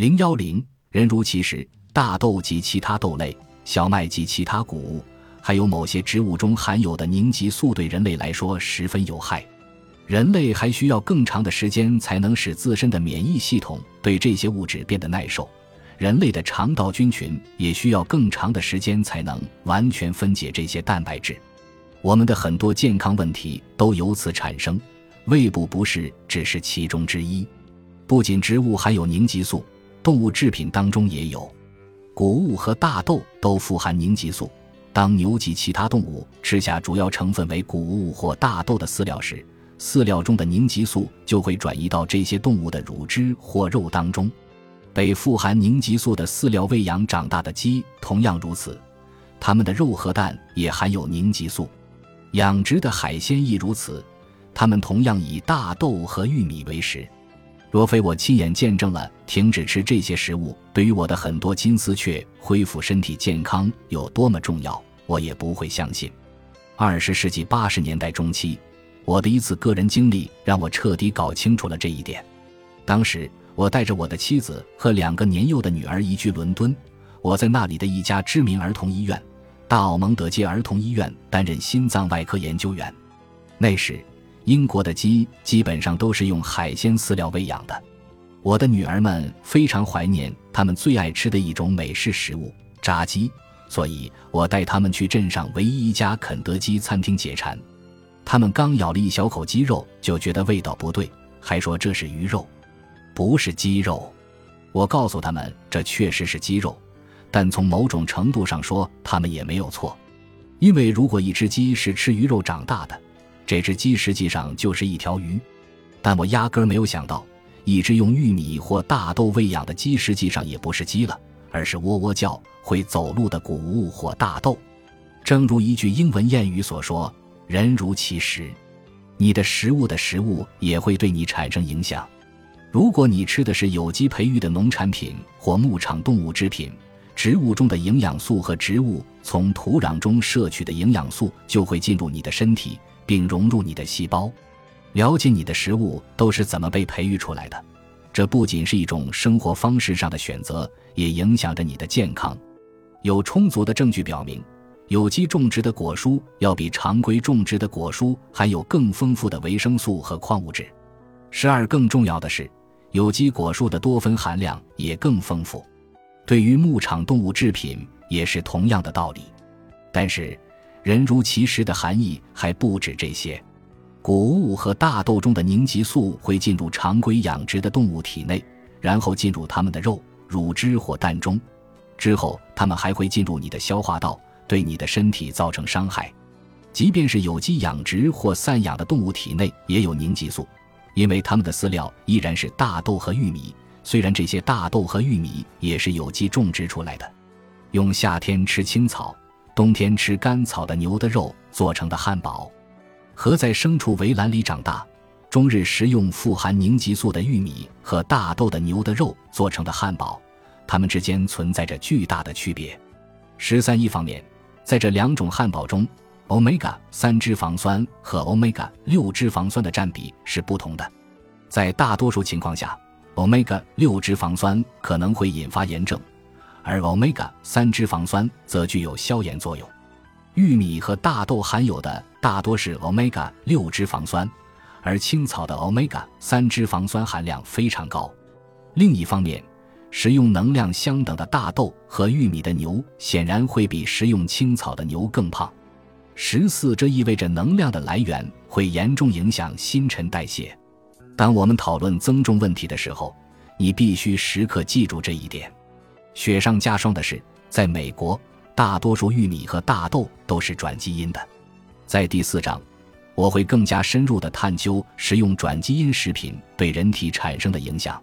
零幺零，人如其食，大豆及其他豆类、小麦及其他谷物，还有某些植物中含有的凝集素，对人类来说十分有害。人类还需要更长的时间才能使自身的免疫系统对这些物质变得耐受。人类的肠道菌群也需要更长的时间才能完全分解这些蛋白质。我们的很多健康问题都由此产生，胃部不适只是其中之一。不仅植物含有凝集素。动物制品当中也有，谷物和大豆都富含凝集素。当牛及其他动物吃下主要成分为谷物或大豆的饲料时，饲料中的凝集素就会转移到这些动物的乳汁或肉当中。被富含凝集素的饲料喂养长大的鸡同样如此，它们的肉和蛋也含有凝集素。养殖的海鲜亦如此，它们同样以大豆和玉米为食。若非我亲眼见证了停止吃这些食物对于我的很多金丝雀恢复身体健康有多么重要，我也不会相信。二十世纪八十年代中期，我的一次个人经历让我彻底搞清楚了这一点。当时，我带着我的妻子和两个年幼的女儿移居伦敦，我在那里的一家知名儿童医院——大奥蒙德街儿童医院担任心脏外科研究员。那时。英国的鸡基本上都是用海鲜饲料喂养的。我的女儿们非常怀念她们最爱吃的一种美式食物——炸鸡，所以我带他们去镇上唯一一家肯德基餐厅解馋。他们刚咬了一小口鸡肉，就觉得味道不对，还说这是鱼肉，不是鸡肉。我告诉他们，这确实是鸡肉，但从某种程度上说，他们也没有错，因为如果一只鸡是吃鱼肉长大的。这只鸡实际上就是一条鱼，但我压根儿没有想到，一只用玉米或大豆喂养的鸡实际上也不是鸡了，而是喔喔叫、会走路的谷物或大豆。正如一句英文谚语所说：“人如其食。”你的食物的食物也会对你产生影响。如果你吃的是有机培育的农产品或牧场动物制品，植物中的营养素和植物从土壤中摄取的营养素就会进入你的身体。并融入你的细胞，了解你的食物都是怎么被培育出来的。这不仅是一种生活方式上的选择，也影响着你的健康。有充足的证据表明，有机种植的果蔬要比常规种植的果蔬含有更丰富的维生素和矿物质。十二，更重要的是，有机果蔬的多酚含量也更丰富。对于牧场动物制品也是同样的道理。但是。人如其食的含义还不止这些，谷物和大豆中的凝集素会进入常规养殖的动物体内，然后进入它们的肉、乳汁或蛋中，之后它们还会进入你的消化道，对你的身体造成伤害。即便是有机养殖或散养的动物体内也有凝集素，因为它们的饲料依然是大豆和玉米，虽然这些大豆和玉米也是有机种植出来的。用夏天吃青草。冬天吃干草的牛的肉做成的汉堡，和在牲畜围栏里长大、终日食用富含凝集素的玉米和大豆的牛的肉做成的汉堡，它们之间存在着巨大的区别。十三一方面，在这两种汉堡中，omega 三脂肪酸和 omega 六脂肪酸的占比是不同的。在大多数情况下，omega 六脂肪酸可能会引发炎症。而 omega 三脂肪酸则具有消炎作用。玉米和大豆含有的大多是 omega 六脂肪酸，而青草的 omega 三脂肪酸含量非常高。另一方面，食用能量相等的大豆和玉米的牛显然会比食用青草的牛更胖。十四，这意味着能量的来源会严重影响新陈代谢。当我们讨论增重问题的时候，你必须时刻记住这一点。雪上加霜的是，在美国，大多数玉米和大豆都是转基因的。在第四章，我会更加深入的探究食用转基因食品对人体产生的影响。